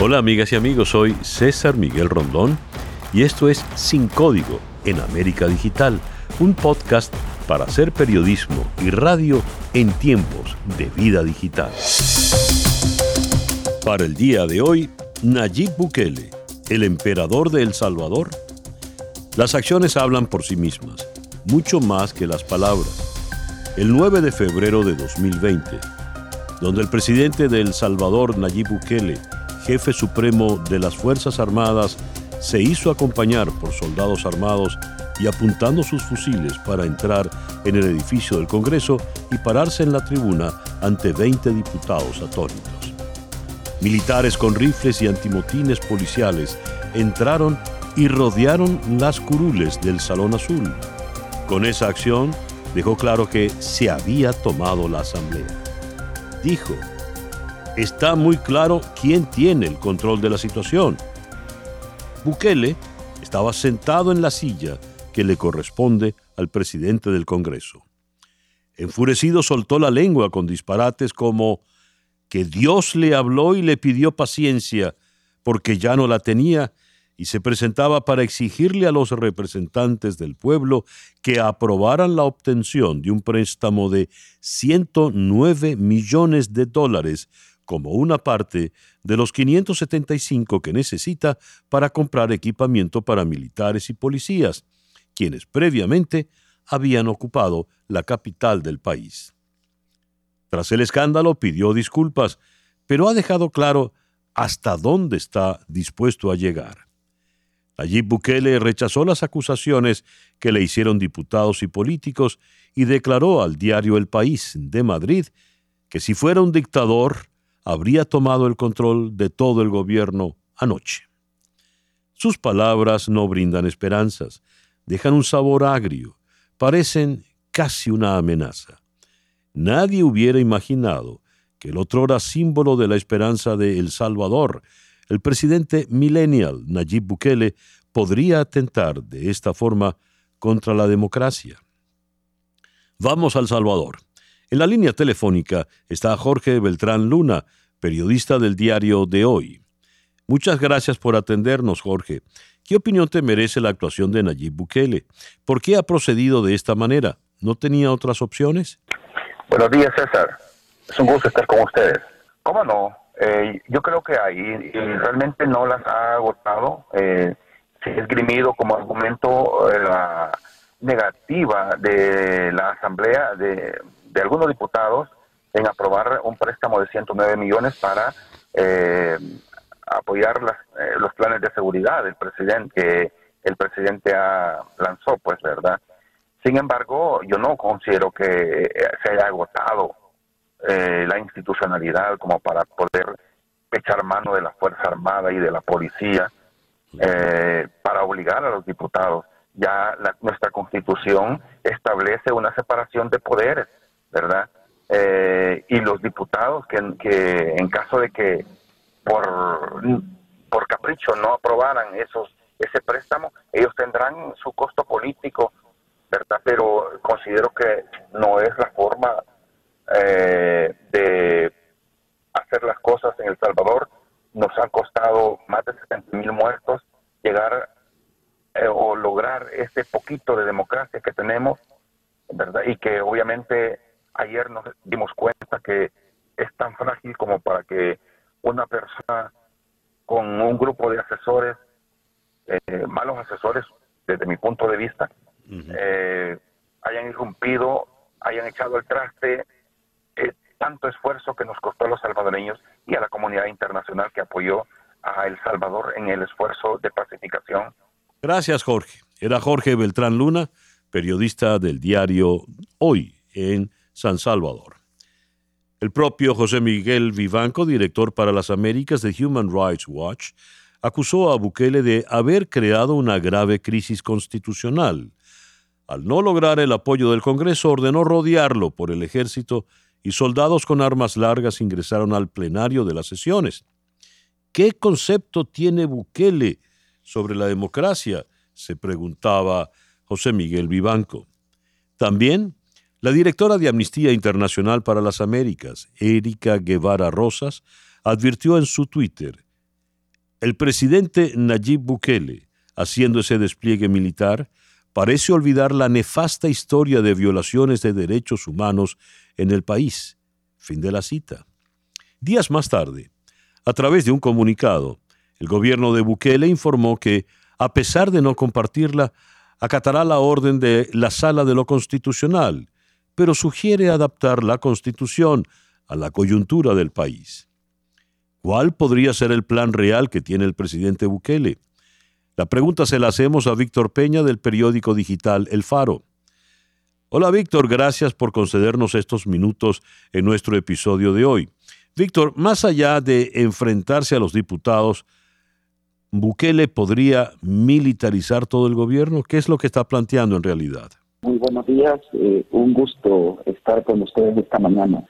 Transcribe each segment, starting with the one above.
Hola amigas y amigos, soy César Miguel Rondón y esto es Sin Código en América Digital, un podcast para hacer periodismo y radio en tiempos de vida digital. Para el día de hoy, Nayib Bukele, el emperador de El Salvador. Las acciones hablan por sí mismas, mucho más que las palabras. El 9 de febrero de 2020, donde el presidente de El Salvador, Nayib Bukele, jefe supremo de las Fuerzas Armadas, se hizo acompañar por soldados armados y apuntando sus fusiles para entrar en el edificio del Congreso y pararse en la tribuna ante 20 diputados atónitos. Militares con rifles y antimotines policiales entraron y rodearon las curules del Salón Azul. Con esa acción dejó claro que se había tomado la asamblea. Dijo, está muy claro quién tiene el control de la situación. Bukele estaba sentado en la silla que le corresponde al presidente del Congreso. Enfurecido soltó la lengua con disparates como que Dios le habló y le pidió paciencia porque ya no la tenía y se presentaba para exigirle a los representantes del pueblo que aprobaran la obtención de un préstamo de 109 millones de dólares como una parte de los 575 que necesita para comprar equipamiento para militares y policías, quienes previamente habían ocupado la capital del país. Tras el escándalo pidió disculpas, pero ha dejado claro hasta dónde está dispuesto a llegar. Allí Bukele rechazó las acusaciones que le hicieron diputados y políticos y declaró al diario El País de Madrid que si fuera un dictador habría tomado el control de todo el gobierno anoche. Sus palabras no brindan esperanzas, dejan un sabor agrio, parecen casi una amenaza. Nadie hubiera imaginado que el otrora símbolo de la esperanza de El Salvador, el presidente millennial Nayib Bukele, podría atentar de esta forma contra la democracia. Vamos al Salvador. En la línea telefónica está Jorge Beltrán Luna, periodista del diario de hoy. Muchas gracias por atendernos, Jorge. ¿Qué opinión te merece la actuación de Nayib Bukele? ¿Por qué ha procedido de esta manera? ¿No tenía otras opciones? Buenos días, César. Es un gusto estar con ustedes. ¿Cómo no? Eh, yo creo que ahí realmente no las ha agotado. Eh, se ha esgrimido como argumento eh, la negativa de la Asamblea de algunos diputados en aprobar un préstamo de 109 millones para eh, apoyar eh, los planes de seguridad del presidente que el presidente ha, lanzó, pues, ¿verdad? Sin embargo, yo no considero que eh, se haya agotado la institucionalidad como para poder echar mano de la Fuerza Armada y de la policía para obligar a los diputados. Ya nuestra constitución establece una separación de poderes ¿verdad? Eh, y los diputados que, en caso de que por, por capricho no aprobaran esos ese préstamo, ellos tendrán su costo político, ¿verdad? Pero considero que no es la forma eh, de hacer las cosas en El Salvador. Nos han costado más de 70 mil muertos llegar eh, o lograr ese poquito de democracia que tenemos, ¿verdad? Y que obviamente ayer nos dimos cuenta que es tan frágil como para que una persona con un grupo de asesores, eh, malos asesores desde mi punto de vista, eh, hayan irrumpido, hayan echado el traste, eh, tanto esfuerzo que nos costó a los salvadoreños y a la comunidad internacional que apoyó a El Salvador en el esfuerzo de pacificación. Gracias, Jorge. Era Jorge Beltrán Luna, periodista del diario Hoy en San Salvador. El propio José Miguel Vivanco, director para las Américas de Human Rights Watch, acusó a Bukele de haber creado una grave crisis constitucional. Al no lograr el apoyo del Congreso, ordenó rodearlo por el ejército y soldados con armas largas ingresaron al plenario de las sesiones. ¿Qué concepto tiene Bukele sobre la democracia? se preguntaba José Miguel Vivanco. También la directora de Amnistía Internacional para las Américas, Erika Guevara Rosas, advirtió en su Twitter, El presidente Nayib Bukele, haciendo ese despliegue militar, parece olvidar la nefasta historia de violaciones de derechos humanos en el país. Fin de la cita. Días más tarde, a través de un comunicado, el gobierno de Bukele informó que, a pesar de no compartirla, acatará la orden de la Sala de lo Constitucional, pero sugiere adaptar la Constitución a la coyuntura del país. ¿Cuál podría ser el plan real que tiene el presidente Bukele? La pregunta se la hacemos a Víctor Peña del periódico digital El Faro. Hola Víctor, gracias por concedernos estos minutos en nuestro episodio de hoy. Víctor, más allá de enfrentarse a los diputados, ¿Bukele podría militarizar todo el gobierno? ¿Qué es lo que está planteando en realidad? Muy buenos días, eh, un gusto estar con ustedes esta mañana.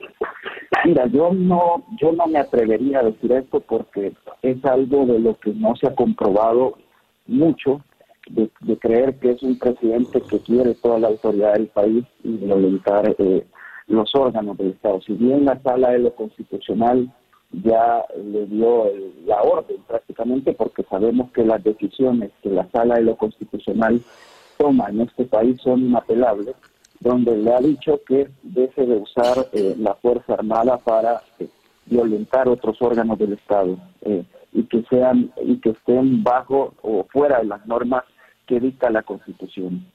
Mira, yo no, yo no me atrevería a decir esto porque es algo de lo que no se ha comprobado mucho de, creer que es un presidente que quiere toda la autoridad del país y violentar eh, los órganos del Estado. Si bien la sala de lo constitucional ya le dio la orden prácticamente porque sabemos que las decisiones que la sala de lo constitucional toma en este país son inapelables, donde le ha dicho que deje de usar eh, la Fuerza Armada para eh, violentar otros órganos del Estado y que sean y que estén bajo o fuera de las normas que dicta la Constitución.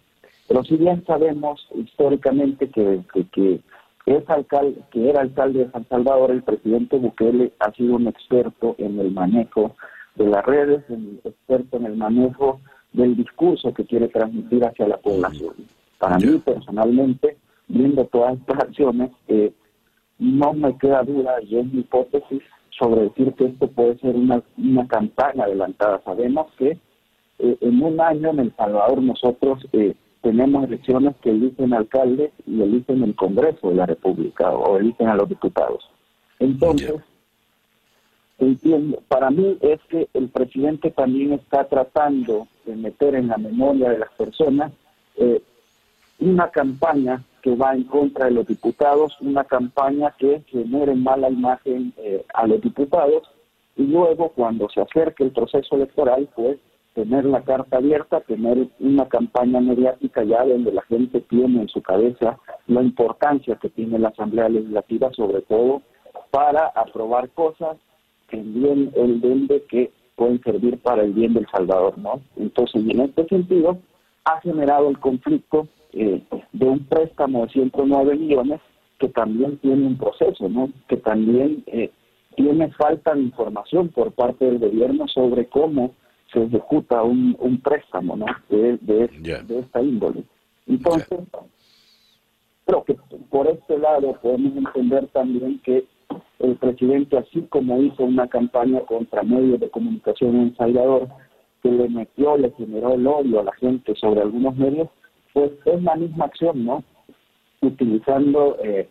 Pero si bien sabemos históricamente que, que, es alcalde, que era alcalde de San Salvador, el presidente Bukele ha sido un experto en el manejo de las redes, un experto en el manejo del discurso que quiere transmitir hacia la población. Para mí personalmente, viendo todas estas acciones, eh, no me queda duda, y es mi hipótesis, sobre decir que esto puede ser una, una campaña adelantada. Sabemos que eh, en un año en El Salvador nosotros eh, tenemos elecciones que eligen alcaldes y eligen el Congreso de la República o eligen a los diputados. Entonces, entiendo, para mí es que el presidente también está tratando de meter en la memoria de las personas eh, una campaña que va en contra de los diputados, una campaña que genere mala imagen eh, a los diputados y luego cuando se acerque el proceso electoral, pues tener la carta abierta, tener una campaña mediática ya donde la gente tiene en su cabeza la importancia que tiene la Asamblea Legislativa, sobre todo para aprobar cosas bien el de que pueden servir para el bien del Salvador, ¿no? Entonces, en este sentido, ha generado el conflicto eh, de un préstamo de 109 millones que también tiene un proceso, ¿no? Que también eh, tiene falta de información por parte del gobierno sobre cómo se ejecuta un, un préstamo, ¿no? De, de, esta índole. Entonces, creo que por este lado podemos entender también que el presidente, así como hizo una campaña contra medios de comunicación en Salvador, que le metió, le generó el odio a la gente sobre algunos medios, pues es la misma acción, ¿no? Utilizando eh,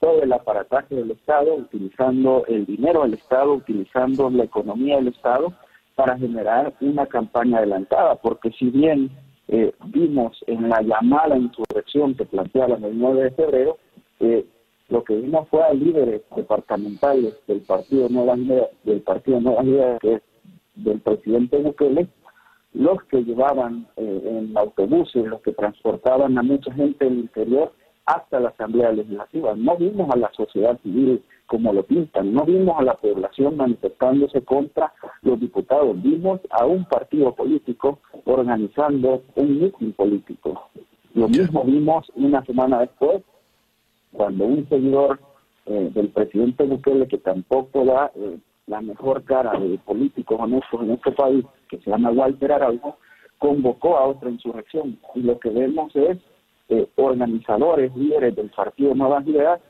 todo el aparataje del Estado, utilizando el dinero del Estado, utilizando la economía del Estado para generar una campaña adelantada, porque si bien eh, vimos en la llamada insurrección que planteaba el 9 de febrero, eh, lo que vimos fue a líderes departamentales del Partido Nueva Ideas, del Partido Nueva Ideas, que es del presidente Bukele, los que llevaban eh, en autobuses, los que transportaban a mucha gente del interior hasta la Asamblea Legislativa. No vimos a la sociedad civil como lo pintan, no vimos a la población manifestándose contra los diputados, vimos a un partido político organizando un mitin político. Lo mismo vimos una semana después, cuando un seguidor eh, del presidente Bukele, que tampoco da eh, la mejor cara de políticos honestos en este país, que se llama Walter Araujo, convocó a otra insurrección. Y lo que vemos es eh, organizadores, líderes del Partido Nuevas Ideas,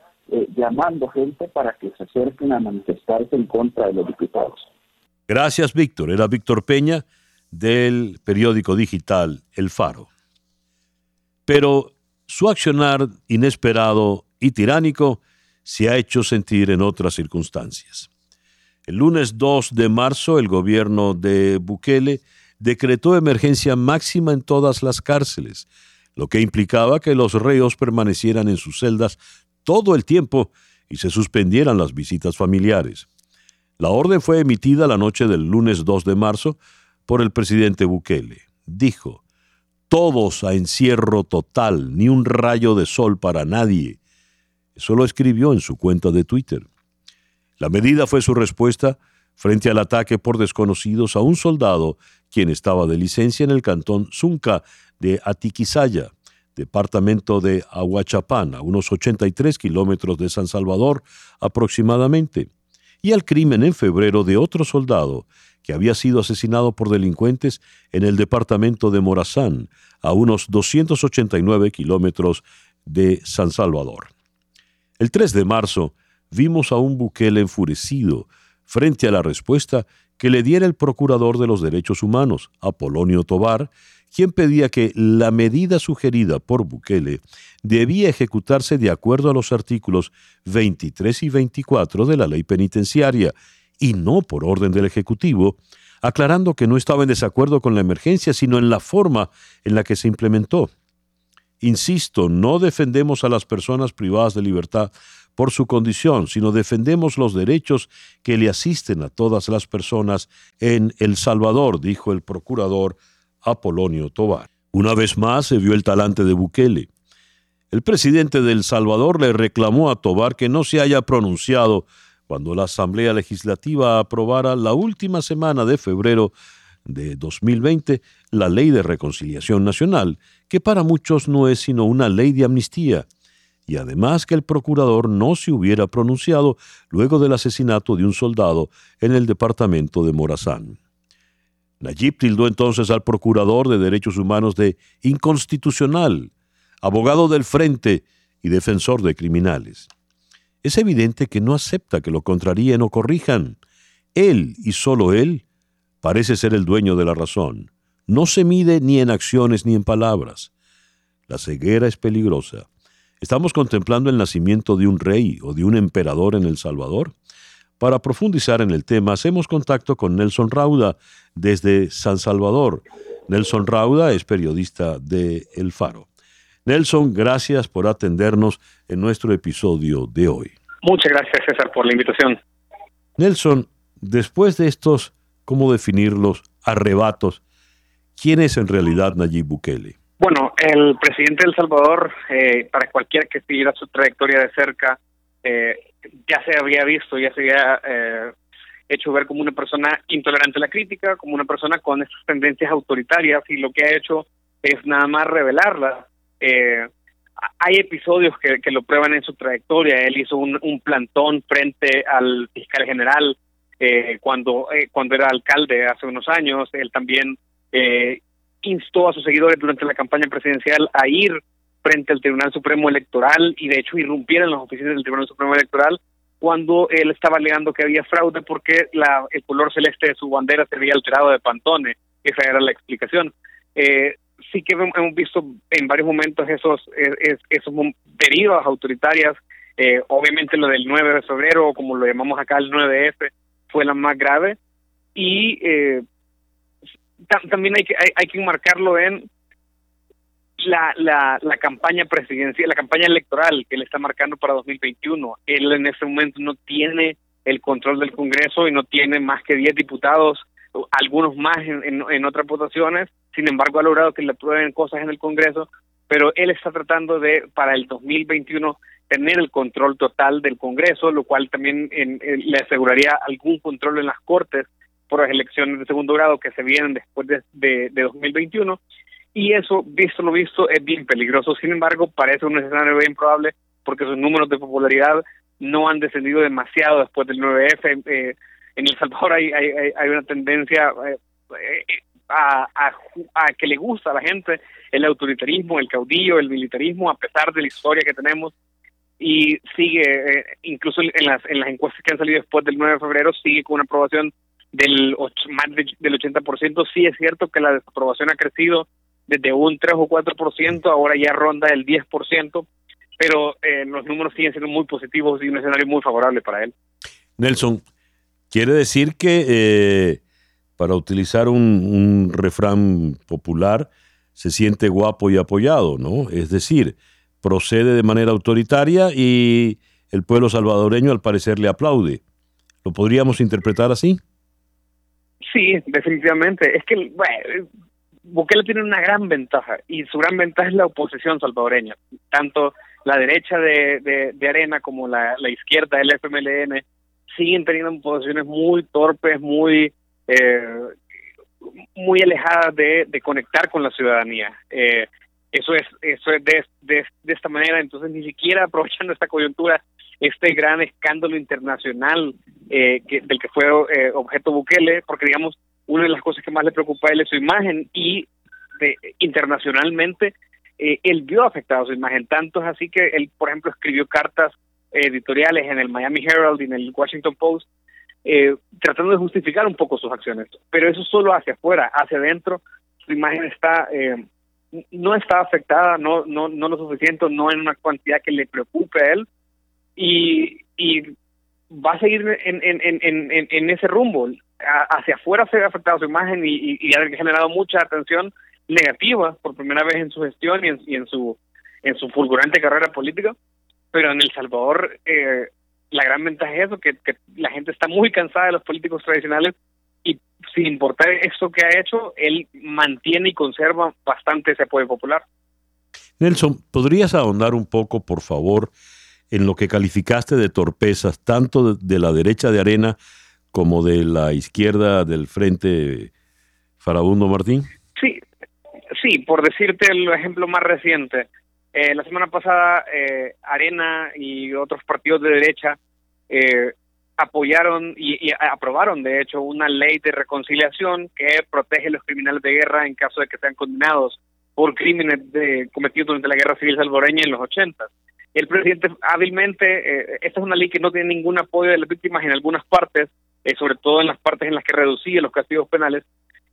llamando gente para que se acerquen a manifestarse en contra de los diputados. Gracias, Víctor. Era Víctor Peña del periódico digital El Faro. Pero su accionar inesperado y tiránico se ha hecho sentir en otras circunstancias. El lunes 2 de marzo, el gobierno de Bukele decretó emergencia máxima en todas las cárceles, lo que implicaba que los reos permanecieran en sus celdas todo el tiempo y se suspendieran las visitas familiares. La orden fue emitida la noche del lunes 2 de marzo por el presidente Bukele. Dijo, todos a encierro total, ni un rayo de sol para nadie. Eso lo escribió en su cuenta de Twitter. La medida fue su respuesta frente al ataque por desconocidos a un soldado quien estaba de licencia en el cantón Zunca de Atiquizaya, departamento de Aguachapán, a unos 83 kilómetros de San Salvador aproximadamente, y al crimen en febrero de otro soldado que había sido asesinado por delincuentes en el departamento de Morazán, a unos 289 kilómetros de San Salvador. El 3 de marzo vimos a un Bukele enfurecido frente a la respuesta que le diera el procurador de los derechos humanos, Apolonio Tobar, quien pedía que la medida sugerida por Bukele debía ejecutarse de acuerdo a los artículos 23 y 24 de la ley penitenciaria y no por orden del Ejecutivo, aclarando que no estaba en desacuerdo con la emergencia, sino en la forma en la que se implementó. Insisto, no defendemos a las personas privadas de libertad por su condición, sino defendemos los derechos que le asisten a todas las personas en El Salvador, dijo el procurador Apolonio Tobar. Una vez más se vio el talante de Bukele. El presidente de El Salvador le reclamó a Tobar que no se haya pronunciado cuando la Asamblea Legislativa aprobara la última semana de febrero de 2020 la Ley de Reconciliación Nacional, que para muchos no es sino una ley de amnistía, y además que el procurador no se hubiera pronunciado luego del asesinato de un soldado en el departamento de Morazán. Nayib tildó entonces al procurador de derechos humanos de inconstitucional, abogado del frente y defensor de criminales. Es evidente que no acepta que lo contraríen o corrijan. Él y solo él parece ser el dueño de la razón. No se mide ni en acciones ni en palabras. La ceguera es peligrosa ¿Estamos contemplando el nacimiento de un rey o de un emperador en El Salvador? Para profundizar en el tema, hacemos contacto con Nelson Rauda desde San Salvador. Nelson Rauda es periodista de El Faro. Nelson, gracias por atendernos en nuestro episodio de hoy. Muchas gracias, César, por la invitación. Nelson, después de estos, ¿cómo definirlos? Arrebatos, ¿quién es en realidad Nayib Bukele? Bueno, el presidente de El Salvador, eh, para cualquiera que siguiera su trayectoria de cerca, eh, ya se había visto, ya se había eh, hecho ver como una persona intolerante a la crítica, como una persona con estas tendencias autoritarias, y lo que ha hecho es nada más revelarlas. hay episodios que, lo prueban en su trayectoria. Él hizo un, un plantón frente al fiscal general cuando, cuando era alcalde hace unos años. Él también instó a sus seguidores durante la campaña presidencial a ir frente al Tribunal Supremo Electoral y de hecho irrumpir en las oficinas del Tribunal Supremo Electoral cuando él estaba alegando que había fraude porque la, el color celeste de su bandera se había alterado de Pantone. Esa era la explicación. Eh, sí que hemos visto en varios momentos esos, esos derivadas autoritarias. Eh, obviamente lo del 9 de febrero, como lo llamamos acá el 9F, fue la más grave. Y eh, también hay que, hay, que marcarlo en la, la, la campaña presidencial, la campaña electoral que le está marcando para 2021. Él en ese momento no tiene el control del Congreso y no tiene más que 10 diputados, algunos más en, en, otras votaciones. Sin embargo, ha logrado que le aprueben cosas en el Congreso, pero él está tratando de, para el 2021, tener el control total del Congreso, lo cual también le aseguraría algún control en las Cortes por las elecciones de segundo grado que se vienen después de, de, 2021 y eso, visto lo visto, es bien peligroso. Sin embargo, parece un escenario bien probable porque sus números de popularidad no han descendido demasiado después del 9F. Eh, en El Salvador hay, hay, hay una tendencia eh, eh, a, a, que le gusta a la gente el autoritarismo, el caudillo, el militarismo, a pesar de la historia que tenemos. Y sigue, incluso en las, en las encuestas que han salido después del 9 de febrero, sigue con una aprobación del más del 80%. Sí es cierto que la desaprobación ha crecido desde un 3 o 4%, ahora ya ronda el 10%, pero eh, los números siguen siendo muy positivos y un escenario muy favorable para él. Nelson, quiere decir que, eh, para utilizar un, un refrán popular, se siente guapo y apoyado, ¿no? Es decir, procede de manera autoritaria y el pueblo salvadoreño al parecer le aplaude. ¿Lo podríamos interpretar así? Sí, definitivamente. Es que Bukele tiene una gran ventaja y su gran ventaja es la oposición salvadoreña. Tanto la derecha de, de, Arena como la, la, izquierda del FMLN siguen teniendo posiciones muy torpes, muy eh, muy alejadas de, de, conectar con la ciudadanía. Eh, eso es eso es de, de, de, esta manera, entonces ni siquiera aprovechando esta coyuntura, este gran escándalo internacional eh, que, del que fue eh, objeto Bukele, porque digamos, una de las cosas que más le preocupa a él es su imagen y de, internacionalmente eh, él vio afectada su imagen. Tanto es así que él, por ejemplo, escribió cartas editoriales en el Miami Herald y en el Washington Post eh, tratando de justificar un poco sus acciones. Pero eso solo hacia afuera, hacia adentro, su imagen está eh, no está afectada, no, no, no lo suficiente, no en una cantidad que le preocupe a él y, y va a seguir en, en, en, en, en ese rumbo. hacia afuera se ha afectado su imagen y, y, ha generado mucha atención negativa por primera vez en su gestión y en, y en su en su fulgurante carrera política, pero en El Salvador eh, la gran ventaja es eso, que, que, la gente está muy cansada de los políticos tradicionales y sin importar eso que ha hecho, él mantiene y conserva bastante ese apoyo popular. Nelson, ¿podrías ahondar un poco, por favor, en lo que calificaste de torpezas, tanto de, la derecha de Arena como de la izquierda del Frente Farabundo Martín? Sí, sí, por decirte el ejemplo más reciente, eh, la semana pasada, eh, Arena y otros partidos de derecha eh, apoyaron y, aprobaron, de hecho, una ley de reconciliación que protege a los criminales de guerra en caso de que sean condenados por crímenes de, cometidos durante la guerra civil salvadoreña en los 80. El presidente hábilmente, esta es una ley que no tiene ningún apoyo de las víctimas en algunas partes, sobre todo en las partes en las que reducía los castigos penales,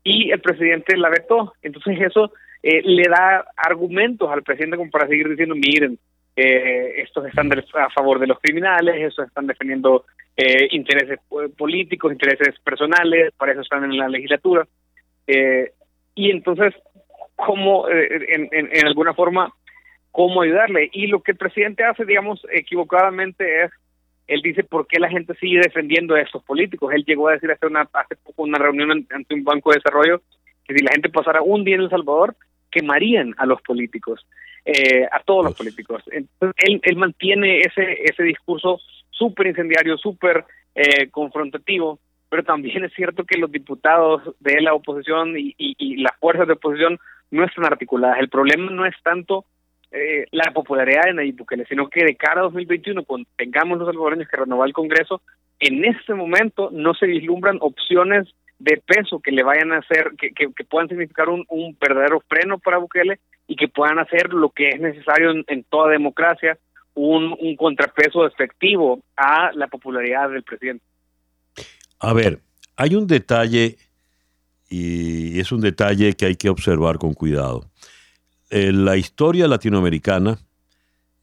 y el presidente la vetó. Entonces eso eh, le da argumentos al presidente como para seguir diciendo, miren, eh, estos están a favor de los criminales, estos están defendiendo eh, intereses políticos, intereses personales, para eso están en la legislatura. Eh, y entonces, ¿cómo, en, en, en alguna forma, cómo ayudarle? Y lo que el presidente hace, digamos, equivocadamente es él dice por qué la gente sigue defendiendo a estos políticos. Él llegó a decir hace, una, hace poco una reunión ante un banco de desarrollo que si la gente pasara un día en El Salvador, quemarían a los políticos, eh, a todos los políticos. Entonces, él, él mantiene ese, ese discurso súper incendiario, súper eh, confrontativo, pero también es cierto que los diputados de la oposición y, y, y las fuerzas de oposición no están articuladas. El problema no es tanto eh, la popularidad de Nayib Bukele, sino que de cara a 2021, cuando tengamos los salvadoreños que renovar el Congreso, en este momento no se vislumbran opciones de peso que le vayan a hacer, que, que, puedan significar un, un, verdadero freno para Bukele y que puedan hacer lo que es necesario en, toda democracia, un, un, contrapeso efectivo a la popularidad del presidente. A ver, hay un detalle y es un detalle que hay que observar con cuidado. En la historia latinoamericana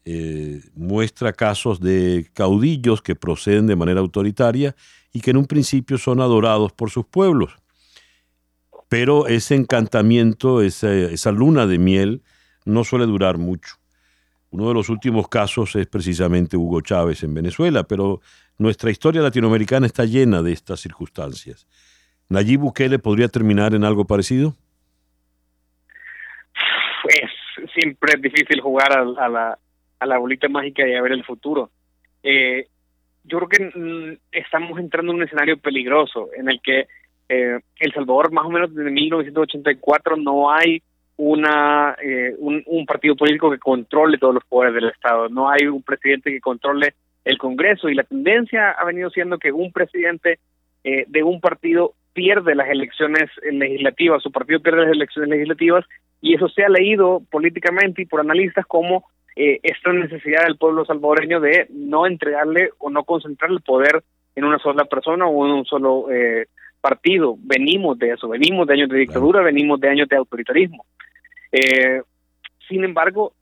eh, muestra casos de caudillos que proceden de manera autoritaria y que en un principio son adorados por sus pueblos. Pero ese encantamiento, esa, esa luna de miel, no suele durar mucho. Uno de los últimos casos es precisamente Hugo Chávez en Venezuela, pero nuestra historia latinoamericana está llena de estas circunstancias. ¿Nayib Bukele podría terminar en algo parecido? Es siempre es difícil jugar a, la, a la bolita mágica y a ver el futuro. Eh, yo creo que mm, estamos entrando en un escenario peligroso en el que eh, El Salvador, más o menos desde 1984, no hay una eh, un, un, partido político que controle todos los poderes del Estado, no hay un presidente que controle el Congreso y la tendencia ha venido siendo que un presidente eh, de un partido pierde las elecciones legislativas, su partido pierde las elecciones legislativas y eso se ha leído políticamente y por analistas como eh, esta necesidad del pueblo salvadoreño de no entregarle o no concentrar el poder en una sola persona o en un solo eh, partido. Venimos de eso, venimos de años de dictadura, venimos de años de autoritarismo. Eh, sin embargo,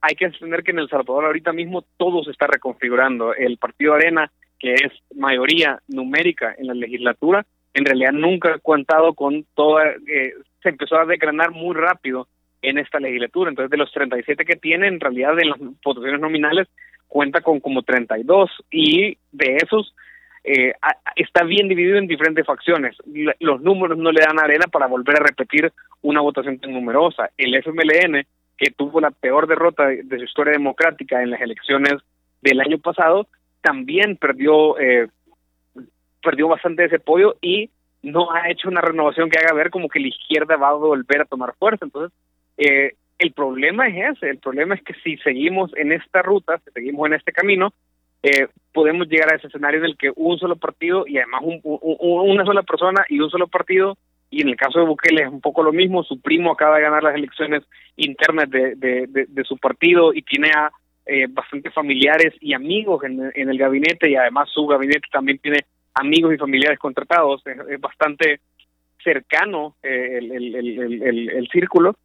hay que entender que en El Salvador ahorita mismo todo se está reconfigurando. El Partido Arena, que es mayoría numérica en la legislatura, en realidad nunca ha contado con toda, eh, se empezó a declarar muy rápido en esta legislatura. Entonces, de los 37 que tiene, en realidad, en las votaciones nominales, cuenta con como 32 y de esos, eh, está bien dividido en diferentes facciones. Los números no le dan arena para volver a repetir una votación tan numerosa. El FMLN, que tuvo la peor derrota de, su historia democrática en las elecciones del año pasado, también perdió eh, perdió bastante de ese apoyo y no ha hecho una renovación que haga ver como que la izquierda va a volver a tomar fuerza. Entonces, eh, el problema es ese, el problema es que si seguimos en esta ruta, si seguimos en este camino, eh, podemos llegar a ese escenario en el que un solo partido y además una sola persona y un solo partido, y en el caso de Bukele es un poco lo mismo, su primo acaba de ganar las elecciones internas de, de, su partido y tiene a eh, bastantes familiares y amigos en, en el gabinete y además su gabinete también tiene amigos y familiares contratados, es, bastante cercano eh, el, círculo,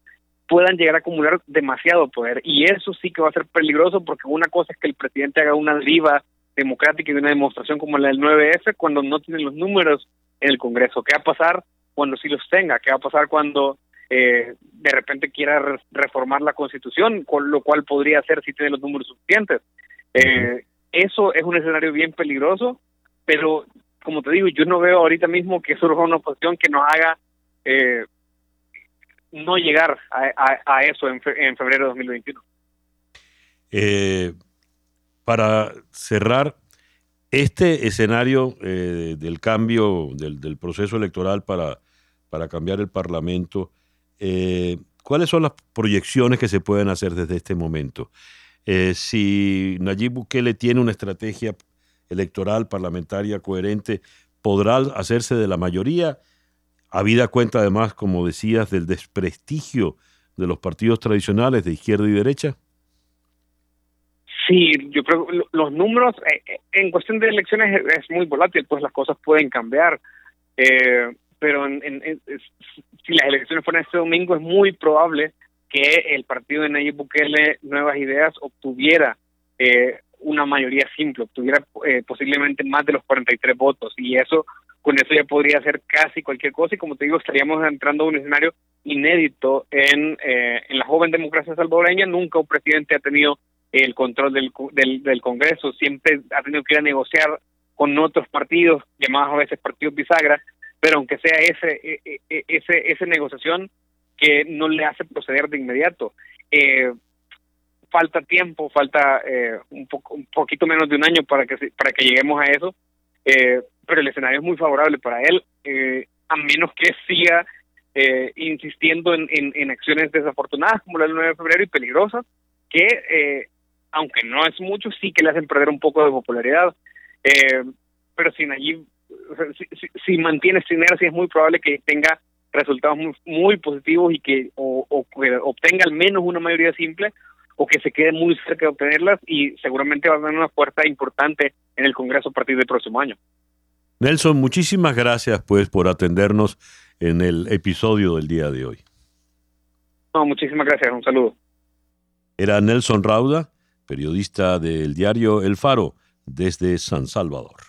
puedan llegar a acumular demasiado poder. Y eso sí que va a ser peligroso porque una cosa es que el presidente haga una deriva democrática y una demostración como la del 9F cuando no tiene los números en el Congreso. ¿Qué va a pasar cuando sí los tenga? ¿Qué va a pasar cuando eh, de repente quiera reformar la Constitución, con lo cual podría hacer si tiene los números suficientes? Eh, eso es un escenario bien peligroso, pero como te digo, yo no veo ahorita mismo que surja una oposición que nos haga eh, no llegar a, eso en, febrero de 2021. Eh, para cerrar, este escenario eh, del cambio del, proceso electoral para, para cambiar el Parlamento, ¿cuáles son las proyecciones que se pueden hacer desde este momento? si Nayib Bukele tiene una estrategia electoral parlamentaria coherente podrá hacerse de la mayoría, habida cuenta además, como decías, del desprestigio de los partidos tradicionales de izquierda y derecha? Sí, yo creo que los números eh, eh, en cuestión de elecciones es muy volátil, pues las cosas pueden cambiar. Eh, pero si las elecciones fueran este domingo, es muy probable que el partido de Nayib Bukele Nuevas Ideas obtuviera eh, una mayoría simple, obtuviera eh, posiblemente más de los 43 votos y eso con eso ya podría hacer casi cualquier cosa y como te digo estaríamos entrando a un escenario inédito en, eh, en la joven democracia salvadoreña, nunca un presidente ha tenido el control del, del, del Congreso, siempre ha tenido que ir a negociar con otros partidos, llamados a veces partidos bisagra, pero aunque sea ese, e, e, e, ese, esa negociación que no le hace proceder de inmediato. Eh, falta tiempo, falta eh, un, poco, un poquito menos de un año para que, para que lleguemos a eso, eh, pero el escenario es muy favorable para él, eh, a menos que siga insistiendo en, en, acciones desafortunadas como la del 9 de febrero y peligrosas, que aunque no es mucho, sí que le hacen perder un poco de popularidad. pero sin allí, si, mantiene esta es muy probable que tenga resultados muy, muy positivos y que o, obtenga al menos una mayoría simple o que se quede muy cerca de obtenerlas y seguramente va a tener una fuerza importante en el Congreso a partir del próximo año. Nelson, muchísimas gracias pues por atendernos en el episodio del día de hoy. No, muchísimas gracias, un saludo. Era Nelson Rauda, periodista del diario El Faro, desde San Salvador.